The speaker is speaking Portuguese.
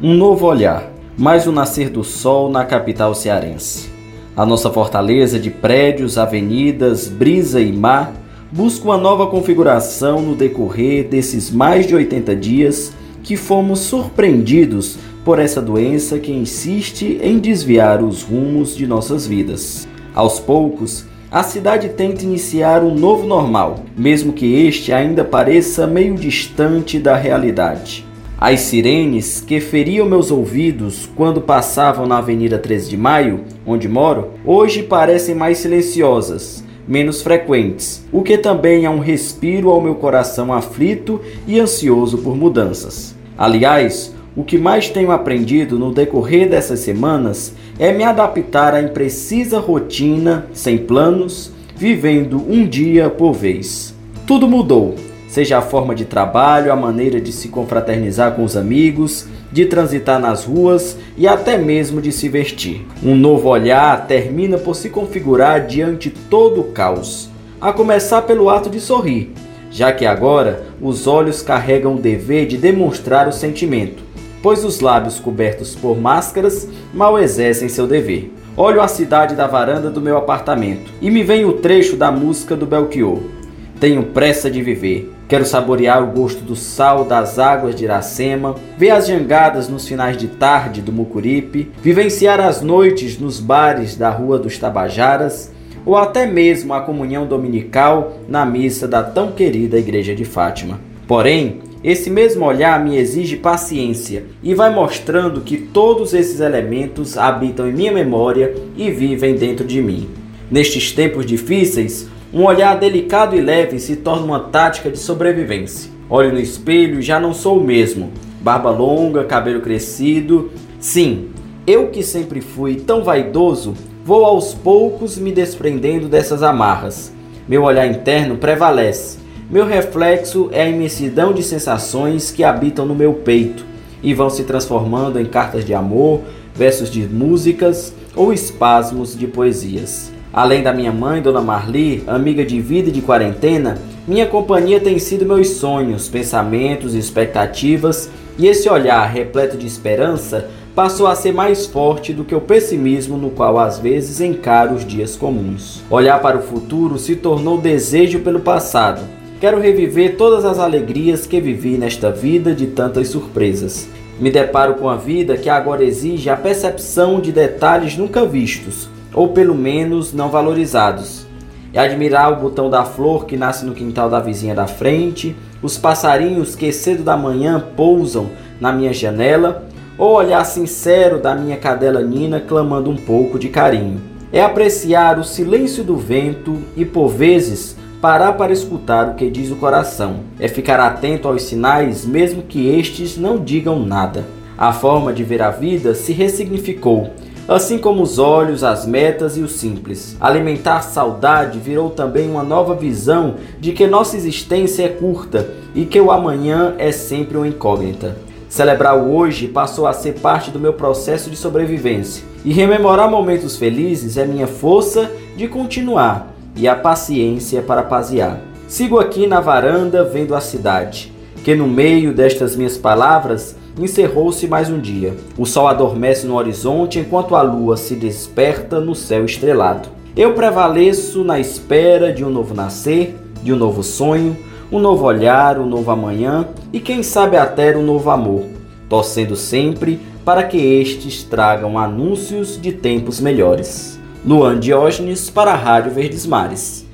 Um novo olhar, mais o nascer do sol na capital cearense. A nossa fortaleza de prédios, avenidas, brisa e mar busca uma nova configuração no decorrer desses mais de 80 dias que fomos surpreendidos por essa doença que insiste em desviar os rumos de nossas vidas. Aos poucos, a cidade tenta iniciar um novo normal, mesmo que este ainda pareça meio distante da realidade. As sirenes que feriam meus ouvidos quando passavam na Avenida 13 de Maio, onde moro, hoje parecem mais silenciosas, menos frequentes, o que também é um respiro ao meu coração aflito e ansioso por mudanças. Aliás, o que mais tenho aprendido no decorrer dessas semanas é me adaptar à imprecisa rotina, sem planos, vivendo um dia por vez. Tudo mudou seja a forma de trabalho, a maneira de se confraternizar com os amigos, de transitar nas ruas e até mesmo de se vestir. Um novo olhar termina por se configurar diante todo o caos, a começar pelo ato de sorrir, já que agora os olhos carregam o dever de demonstrar o sentimento, pois os lábios cobertos por máscaras mal exercem seu dever. Olho a cidade da varanda do meu apartamento e me vem o trecho da música do Belchior. Tenho pressa de viver, Quero saborear o gosto do sal das águas de Iracema, ver as jangadas nos finais de tarde do Mucuripe, vivenciar as noites nos bares da Rua dos Tabajaras, ou até mesmo a comunhão dominical na missa da tão querida Igreja de Fátima. Porém, esse mesmo olhar me exige paciência e vai mostrando que todos esses elementos habitam em minha memória e vivem dentro de mim. Nestes tempos difíceis, um olhar delicado e leve se torna uma tática de sobrevivência. Olho no espelho já não sou o mesmo. Barba longa, cabelo crescido. Sim, eu que sempre fui tão vaidoso, vou aos poucos me desprendendo dessas amarras. Meu olhar interno prevalece. Meu reflexo é a imensidão de sensações que habitam no meu peito e vão se transformando em cartas de amor, versos de músicas ou espasmos de poesias. Além da minha mãe, Dona Marli, amiga de vida e de quarentena, minha companhia tem sido meus sonhos, pensamentos expectativas, e esse olhar repleto de esperança passou a ser mais forte do que o pessimismo no qual às vezes encaro os dias comuns. Olhar para o futuro se tornou desejo pelo passado. Quero reviver todas as alegrias que vivi nesta vida de tantas surpresas. Me deparo com a vida que agora exige a percepção de detalhes nunca vistos, ou pelo menos não valorizados. É admirar o botão da flor que nasce no quintal da vizinha da frente, os passarinhos que cedo da manhã pousam na minha janela, ou olhar sincero da minha cadela Nina clamando um pouco de carinho. É apreciar o silêncio do vento e, por vezes, parar para escutar o que diz o coração. É ficar atento aos sinais, mesmo que estes não digam nada. A forma de ver a vida se ressignificou assim como os olhos, as metas e o simples. Alimentar saudade virou também uma nova visão de que nossa existência é curta e que o amanhã é sempre uma incógnita. Celebrar o hoje passou a ser parte do meu processo de sobrevivência, e rememorar momentos felizes é minha força de continuar e a paciência para pasear. Sigo aqui na varanda vendo a cidade, que no meio destas minhas palavras encerrou-se mais um dia. O sol adormece no horizonte enquanto a lua se desperta no céu estrelado. Eu prevaleço na espera de um novo nascer, de um novo sonho, um novo olhar, um novo amanhã e quem sabe até um novo amor, torcendo sempre para que estes tragam anúncios de tempos melhores. Luan Diógenes para a Rádio Verdes Mares.